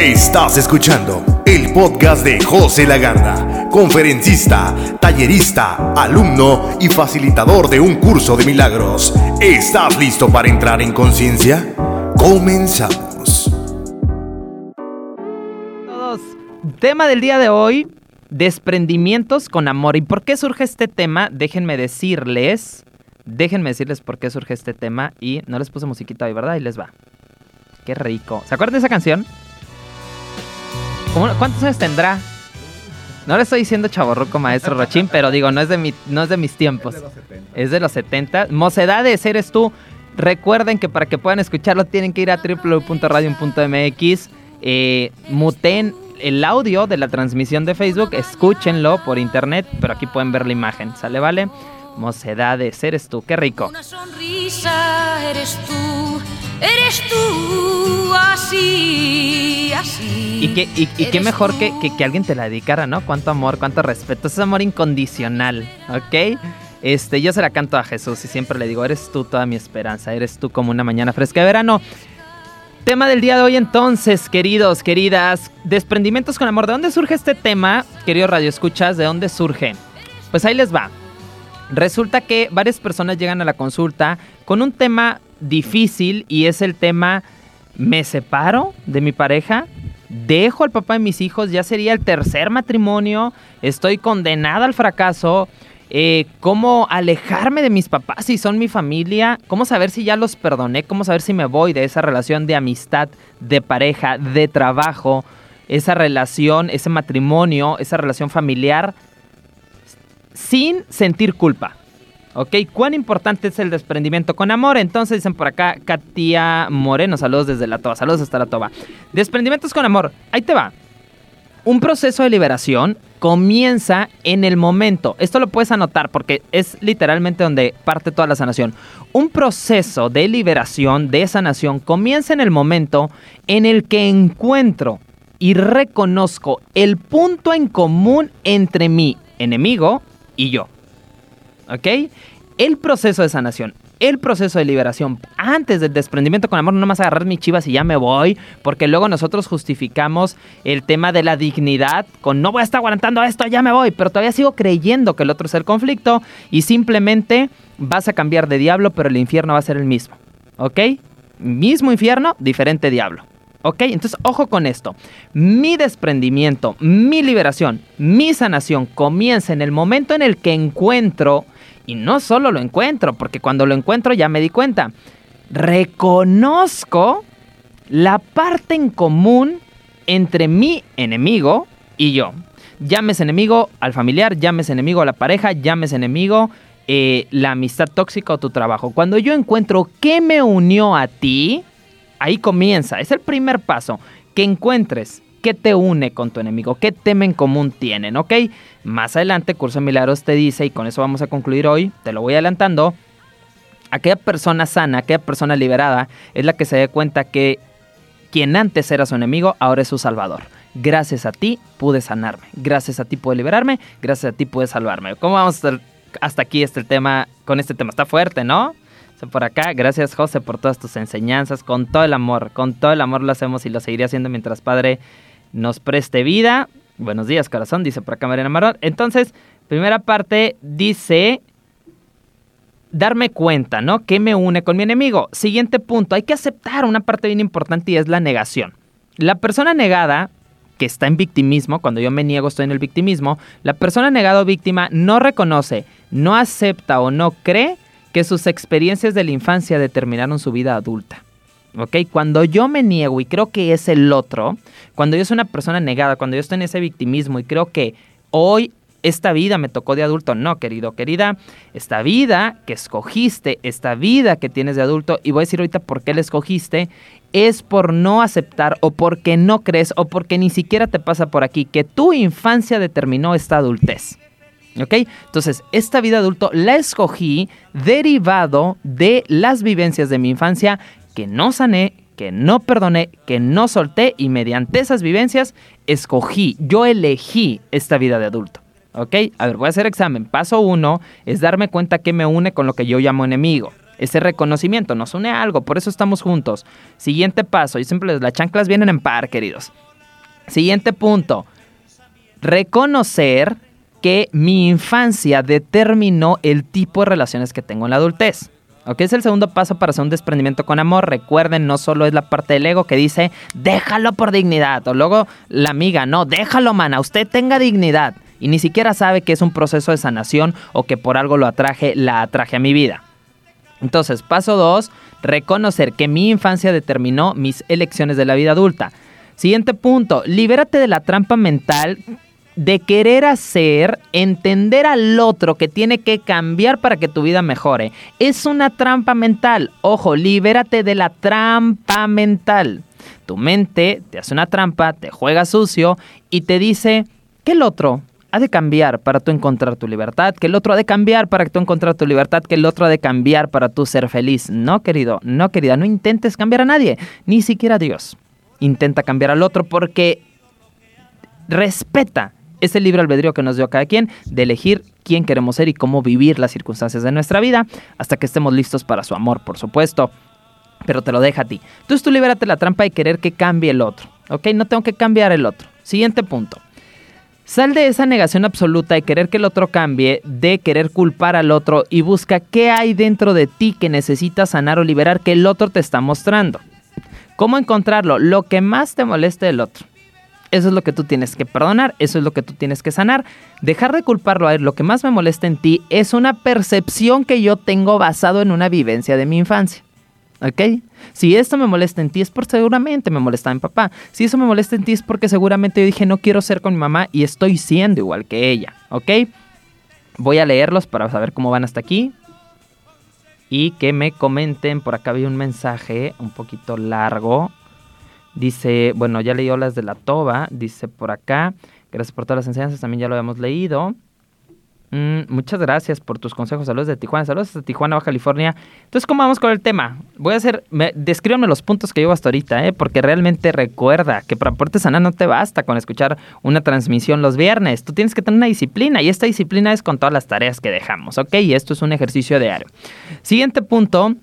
Estás escuchando el podcast de José Lagarda, conferencista, tallerista, alumno y facilitador de un curso de milagros. ¿Estás listo para entrar en conciencia? Comenzamos. Todos. Tema del día de hoy, desprendimientos con amor. ¿Y por qué surge este tema? Déjenme decirles, déjenme decirles por qué surge este tema y no les puse musiquita hoy, ¿verdad? Y les va. Qué rico. ¿Se acuerdan de esa canción? ¿Cómo- ¿Cuántos años tendrá? No le estoy diciendo chaborruco maestro Rochín, pero digo, no es de, mi, no es de mis tiempos. Es de los 70. Mocedades, eres tú. Recuerden que para que puedan escucharlo tienen que ir a www.radium.mx. Eh, muten el audio de la transmisión de Facebook, escúchenlo por internet, pero aquí pueden ver la imagen, ¿sale? ¿Vale? Mocedades, eres tú, qué rico. Una sonrisa eres tú, eres tú, así, así. Y, que, y, y qué mejor que, que, que alguien te la dedicara, ¿no? Cuánto amor, cuánto respeto. Es amor incondicional, ¿ok? Este, yo se la canto a Jesús y siempre le digo, eres tú toda mi esperanza, eres tú como una mañana fresca de verano. Tema del día de hoy entonces, queridos, queridas, desprendimientos con amor. ¿De dónde surge este tema, queridos radioescuchas? ¿De dónde surge? Pues ahí les va. Resulta que varias personas llegan a la consulta con un tema difícil y es el tema ¿me separo de mi pareja? ¿Dejo al papá de mis hijos? ¿Ya sería el tercer matrimonio? ¿Estoy condenada al fracaso? Eh, ¿Cómo alejarme de mis papás si son mi familia? ¿Cómo saber si ya los perdoné? ¿Cómo saber si me voy de esa relación de amistad, de pareja, de trabajo? Esa relación, ese matrimonio, esa relación familiar sin sentir culpa. ¿Ok? ¿Cuán importante es el desprendimiento con amor? Entonces dicen por acá, Katia Moreno, saludos desde la Toba, saludos hasta la Toba. Desprendimientos con amor, ahí te va. Un proceso de liberación comienza en el momento. Esto lo puedes anotar porque es literalmente donde parte toda la sanación. Un proceso de liberación, de sanación, comienza en el momento en el que encuentro y reconozco el punto en común entre mi enemigo y yo. ¿Ok? El proceso de sanación, el proceso de liberación, antes del desprendimiento con amor, no más agarrar mis chivas y ya me voy, porque luego nosotros justificamos el tema de la dignidad con no voy a estar aguantando esto, ya me voy, pero todavía sigo creyendo que el otro es el conflicto y simplemente vas a cambiar de diablo, pero el infierno va a ser el mismo. ¿Ok? Mismo infierno, diferente diablo. ¿Ok? Entonces, ojo con esto. Mi desprendimiento, mi liberación, mi sanación comienza en el momento en el que encuentro, y no solo lo encuentro, porque cuando lo encuentro ya me di cuenta, reconozco la parte en común entre mi enemigo y yo. Llámese enemigo al familiar, llámese enemigo a la pareja, llámese enemigo eh, la amistad tóxica o tu trabajo. Cuando yo encuentro qué me unió a ti, ahí comienza. Es el primer paso. Que encuentres qué te une con tu enemigo, qué tema en común tienen, ¿ok? Más adelante, Curso Milagros te dice, y con eso vamos a concluir hoy, te lo voy adelantando, aquella persona sana, aquella persona liberada, es la que se dé cuenta que quien antes era su enemigo, ahora es su salvador. Gracias a ti pude sanarme, gracias a ti pude liberarme, gracias a ti pude salvarme. ¿Cómo vamos hasta aquí este tema, con este tema? Está fuerte, ¿no? Por acá, gracias José por todas tus enseñanzas, con todo el amor, con todo el amor lo hacemos y lo seguiré haciendo mientras Padre nos preste vida. Buenos días, corazón, dice por acá Mariana Marón. Entonces, primera parte dice darme cuenta, ¿no? ¿Qué me une con mi enemigo? Siguiente punto, hay que aceptar una parte bien importante y es la negación. La persona negada, que está en victimismo, cuando yo me niego estoy en el victimismo, la persona negada o víctima no reconoce, no acepta o no cree que sus experiencias de la infancia determinaron su vida adulta. ¿Ok? Cuando yo me niego y creo que es el otro, cuando yo soy una persona negada, cuando yo estoy en ese victimismo y creo que hoy esta vida me tocó de adulto, no, querido, querida, esta vida que escogiste, esta vida que tienes de adulto, y voy a decir ahorita por qué la escogiste, es por no aceptar o porque no crees o porque ni siquiera te pasa por aquí que tu infancia determinó esta adultez. ¿Ok? Entonces, esta vida adulto la escogí derivado de las vivencias de mi infancia que no sané, que no perdoné, que no solté y mediante esas vivencias escogí, yo elegí esta vida de adulto. ¿Ok? A ver, voy a hacer examen. Paso uno es darme cuenta que me une con lo que yo llamo enemigo. Ese reconocimiento nos une a algo, por eso estamos juntos. Siguiente paso, y siempre las chanclas vienen en par, queridos. Siguiente punto. Reconocer que mi infancia determinó el tipo de relaciones que tengo en la adultez. ¿Ok? Es el segundo paso para hacer un desprendimiento con amor. Recuerden, no solo es la parte del ego que dice, déjalo por dignidad. O luego la amiga, no, déjalo, mana, usted tenga dignidad. Y ni siquiera sabe que es un proceso de sanación o que por algo lo atraje, la atraje a mi vida. Entonces, paso dos, reconocer que mi infancia determinó mis elecciones de la vida adulta. Siguiente punto, libérate de la trampa mental de querer hacer entender al otro que tiene que cambiar para que tu vida mejore. Es una trampa mental. Ojo, libérate de la trampa mental. Tu mente te hace una trampa, te juega sucio y te dice que el otro ha de cambiar para tú encontrar tu libertad, que el otro ha de cambiar para tú encontrar tu libertad, que el otro ha de cambiar para tú ser feliz. No, querido, no, querida, no intentes cambiar a nadie, ni siquiera a Dios. Intenta cambiar al otro porque respeta ese libre albedrío que nos dio cada quien de elegir quién queremos ser y cómo vivir las circunstancias de nuestra vida hasta que estemos listos para su amor, por supuesto. Pero te lo deja a ti. Entonces tú libérate la trampa de querer que cambie el otro. ¿Ok? No tengo que cambiar el otro. Siguiente punto. Sal de esa negación absoluta de querer que el otro cambie, de querer culpar al otro y busca qué hay dentro de ti que necesitas sanar o liberar que el otro te está mostrando. ¿Cómo encontrarlo? Lo que más te moleste del otro. Eso es lo que tú tienes que perdonar, eso es lo que tú tienes que sanar. Dejar de culparlo a él, lo que más me molesta en ti es una percepción que yo tengo basado en una vivencia de mi infancia. ¿Ok? Si esto me molesta en ti es porque seguramente me molesta mi papá. Si eso me molesta en ti es porque seguramente yo dije no quiero ser con mi mamá y estoy siendo igual que ella. ¿Ok? Voy a leerlos para saber cómo van hasta aquí. Y que me comenten. Por acá había un mensaje un poquito largo. Dice, bueno, ya leí las de la toba, dice por acá, gracias por todas las enseñanzas, también ya lo habíamos leído. Mm, muchas gracias por tus consejos. Saludos de Tijuana. Saludos de Tijuana, Baja California. Entonces, ¿cómo vamos con el tema? Voy a hacer. Me, los puntos que llevo hasta ahorita, ¿eh? Porque realmente recuerda que para poderte sanar no te basta con escuchar una transmisión los viernes. Tú tienes que tener una disciplina y esta disciplina es con todas las tareas que dejamos, ¿ok? Y esto es un ejercicio diario. Siguiente punto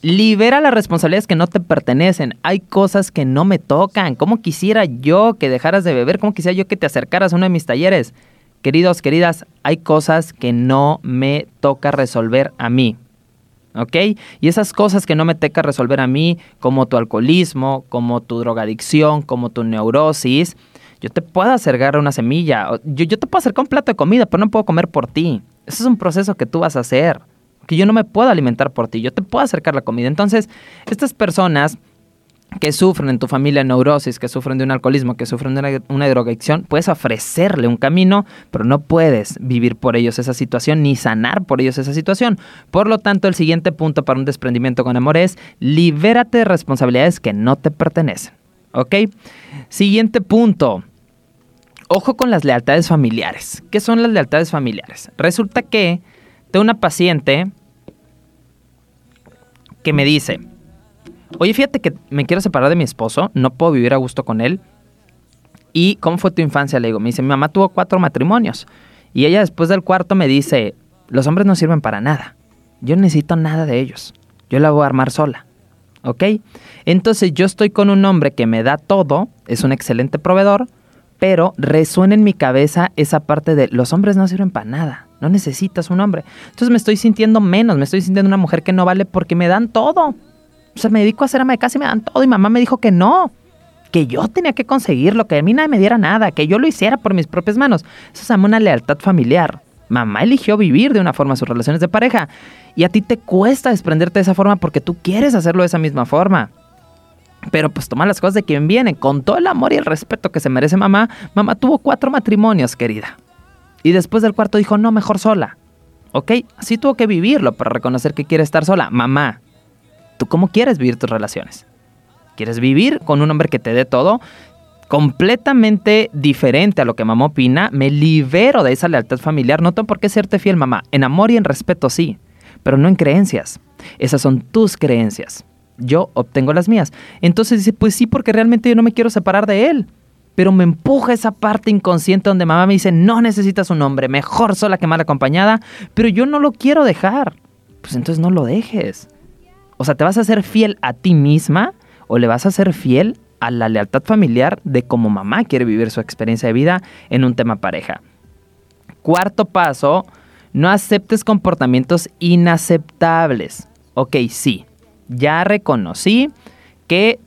Libera las responsabilidades que no te pertenecen. Hay cosas que no me tocan. ¿Cómo quisiera yo que dejaras de beber? ¿Cómo quisiera yo que te acercaras a uno de mis talleres? Queridos, queridas, hay cosas que no me toca resolver a mí. ¿Ok? Y esas cosas que no me toca resolver a mí, como tu alcoholismo, como tu drogadicción, como tu neurosis, yo te puedo acercar una semilla. Yo, yo te puedo acercar un plato de comida, pero no puedo comer por ti. Ese es un proceso que tú vas a hacer que yo no me puedo alimentar por ti, yo te puedo acercar la comida. Entonces, estas personas que sufren en tu familia neurosis, que sufren de un alcoholismo, que sufren de una, drogadicción, puedes ofrecerle un camino, pero no puedes vivir por ellos esa situación ni sanar por ellos esa situación. Por lo tanto, el siguiente punto para un desprendimiento con amor es libérate de responsabilidades que no te pertenecen. ¿Ok? Siguiente punto. Ojo con las lealtades familiares. ¿Qué son las lealtades familiares? Resulta que tengo una paciente que me dice, oye, fíjate que me quiero separar de mi esposo, no puedo vivir a gusto con él. ¿Y cómo fue tu infancia? Le digo, me dice, mi mamá tuvo cuatro matrimonios. Y ella después del cuarto me dice, los hombres no sirven para nada. Yo no necesito nada de ellos. Yo la voy a armar sola. ¿Ok? Entonces yo estoy con un hombre que me da todo, es un excelente proveedor, pero resuena en mi cabeza esa parte de los hombres no sirven para nada. No necesitas un hombre. Entonces me estoy sintiendo menos, me estoy sintiendo una mujer que no vale porque me dan todo. O sea, me dedico a hacer ama de casa y me dan todo. Y mamá me dijo que no, que yo tenía que conseguirlo, que a mí nadie me diera nada, que yo lo hiciera por mis propias manos. Eso se llama una lealtad familiar. Mamá eligió vivir de una forma sus relaciones de pareja. Y a ti te cuesta desprenderte de esa forma porque tú quieres hacerlo de esa misma forma. Pero pues toma las cosas de quien viene, con todo el amor y el respeto que se merece mamá. Mamá tuvo cuatro matrimonios, querida. Y después del cuarto dijo, no, mejor sola. ¿Ok? Así tuvo que vivirlo para reconocer que quiere estar sola. Mamá, ¿tú cómo quieres vivir tus relaciones? ¿Quieres vivir con un hombre que te dé todo? Completamente diferente a lo que mamá opina, me libero de esa lealtad familiar. No tengo por qué serte fiel, mamá. En amor y en respeto sí, pero no en creencias. Esas son tus creencias. Yo obtengo las mías. Entonces dice, pues sí, porque realmente yo no me quiero separar de él pero me empuja esa parte inconsciente donde mamá me dice, no necesitas un hombre, mejor sola que mal acompañada, pero yo no lo quiero dejar. Pues entonces no lo dejes. O sea, ¿te vas a ser fiel a ti misma o le vas a ser fiel a la lealtad familiar de cómo mamá quiere vivir su experiencia de vida en un tema pareja. Cuarto paso, no aceptes comportamientos inaceptables. Ok, sí, ya reconocí que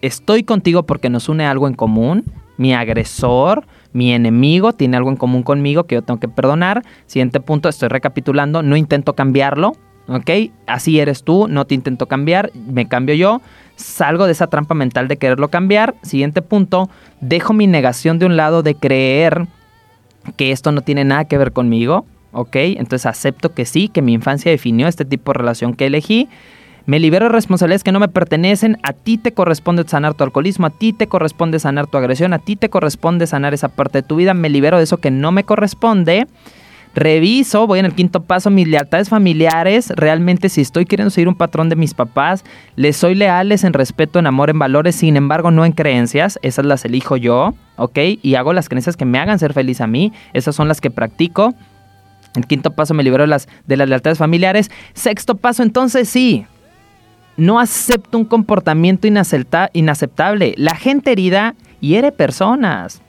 estoy contigo porque nos une algo en común. Mi agresor, mi enemigo tiene algo en común conmigo que yo tengo que perdonar. Siguiente punto, estoy recapitulando, no intento cambiarlo. ¿Ok? Así eres tú, no te intento cambiar, me cambio yo. Salgo de esa trampa mental de quererlo cambiar. Siguiente punto, dejo mi negación de un lado de creer que esto no tiene nada que ver conmigo. ¿Ok? Entonces acepto que sí, que mi infancia definió este tipo de relación que elegí. Me libero de responsabilidades que no me pertenecen. A ti te corresponde sanar tu alcoholismo, a ti te corresponde sanar tu agresión, a ti te corresponde sanar esa parte de tu vida. Me libero de eso que no me corresponde. Reviso, voy en el quinto paso, mis lealtades familiares. Realmente, si estoy queriendo seguir un patrón de mis papás, les soy leales en respeto, en amor, en valores, sin embargo, no en creencias. Esas las elijo yo, ¿ok? Y hago las creencias que me hagan ser feliz a mí. Esas son las que practico. El quinto paso me libero las, de las lealtades familiares. Sexto paso, entonces sí, no acepto un comportamiento inaceptable. La gente herida hiere personas.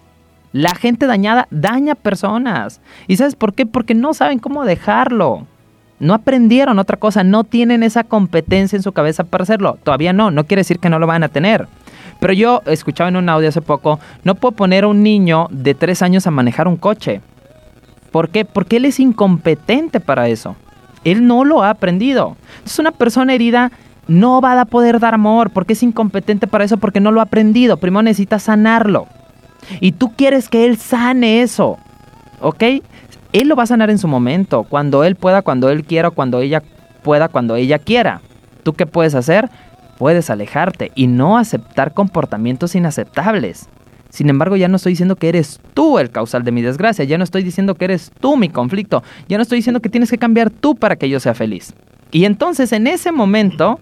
La gente dañada daña personas. ¿Y sabes por qué? Porque no saben cómo dejarlo. No aprendieron otra cosa, no tienen esa competencia en su cabeza para hacerlo. Todavía no, no quiere decir que no lo van a tener. Pero yo escuchaba en un audio hace poco, no puedo poner a un niño de tres años a manejar un coche. ¿Por qué? Porque él es incompetente para eso. Él no lo ha aprendido. Es una persona herida no va a poder dar amor porque es incompetente para eso, porque no lo ha aprendido. Primero necesita sanarlo. Y tú quieres que él sane eso. ¿Ok? Él lo va a sanar en su momento, cuando él pueda, cuando él quiera, cuando ella pueda, cuando ella quiera. ¿Tú qué puedes hacer? Puedes alejarte y no aceptar comportamientos inaceptables. Sin embargo, ya no estoy diciendo que eres tú el causal de mi desgracia, ya no estoy diciendo que eres tú mi conflicto, ya no estoy diciendo que tienes que cambiar tú para que yo sea feliz. Y entonces en ese momento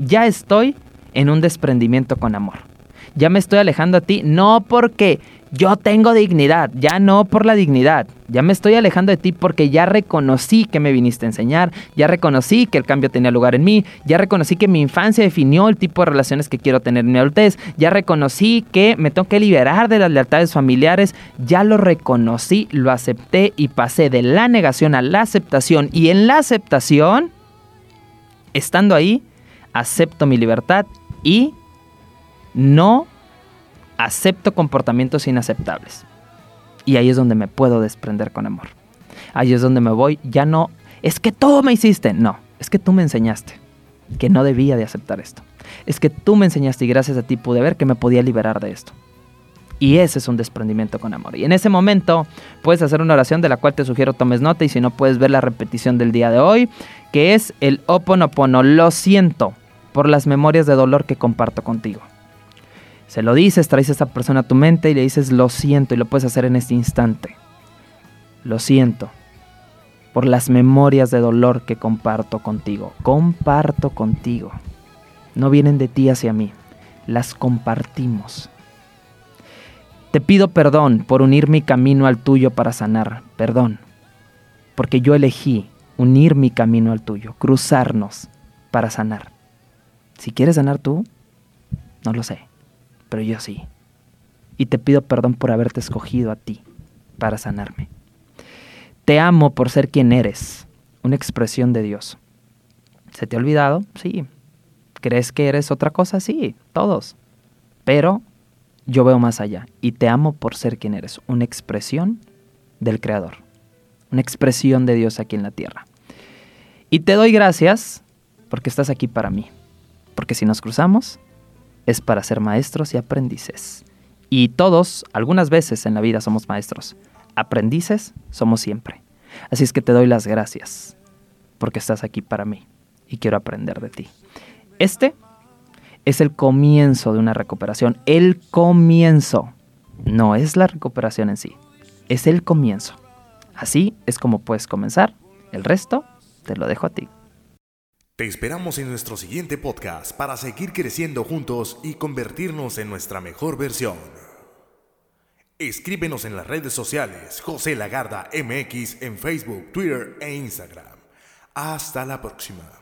ya estoy en un desprendimiento con amor. Ya me estoy alejando a ti, no porque yo tengo dignidad, ya no por la dignidad. Ya me estoy alejando de ti porque ya reconocí que me viniste a enseñar, ya reconocí que el cambio tenía lugar en mí, ya reconocí que mi infancia definió el tipo de relaciones que quiero tener en mi adultez, ya reconocí que me tengo que liberar de las lealtades familiares, ya lo reconocí, lo acepté y pasé de la negación a la aceptación. Y en la aceptación, estando ahí, acepto mi libertad y no acepto comportamientos inaceptables. Y ahí es donde me puedo desprender con amor. Ahí es donde me voy, ya no, es que tú me hiciste, no, es que tú me enseñaste que no debía de aceptar esto. Es que tú me enseñaste y gracias a ti pude ver que me podía liberar de esto. Y ese es un desprendimiento con amor. Y en ese momento puedes hacer una oración de la cual te sugiero tomes nota y si no puedes ver la repetición del día de hoy, que es el Oponopono. Lo siento por las memorias de dolor que comparto contigo. Se lo dices, traes a esa persona a tu mente y le dices lo siento y lo puedes hacer en este instante. Lo siento por las memorias de dolor que comparto contigo. Comparto contigo. No vienen de ti hacia mí, las compartimos. Te pido perdón por unir mi camino al tuyo para sanar. Perdón. Porque yo elegí unir mi camino al tuyo, cruzarnos para sanar. Si quieres sanar tú, no lo sé, pero yo sí. Y te pido perdón por haberte escogido a ti para sanarme. Te amo por ser quien eres, una expresión de Dios. ¿Se te ha olvidado? Sí. ¿Crees que eres otra cosa? Sí, todos. Pero yo veo más allá y te amo por ser quien eres, una expresión del Creador, una expresión de Dios aquí en la tierra. Y te doy gracias porque estás aquí para mí porque si nos cruzamos es para ser maestros y aprendices. Y todos, algunas veces en la vida somos maestros. Aprendices somos siempre. Así es que te doy las gracias porque estás aquí para mí y quiero aprender de ti. Este es el comienzo de una recuperación. El comienzo. No es la recuperación en sí. Es el comienzo. Así es como puedes comenzar. El resto te lo dejo a ti. Te esperamos en nuestro siguiente podcast para seguir creciendo juntos y convertirnos en nuestra mejor versión. Escríbenos en las redes sociales José Lagarda MX en Facebook, Twitter e Instagram. Hasta la próxima.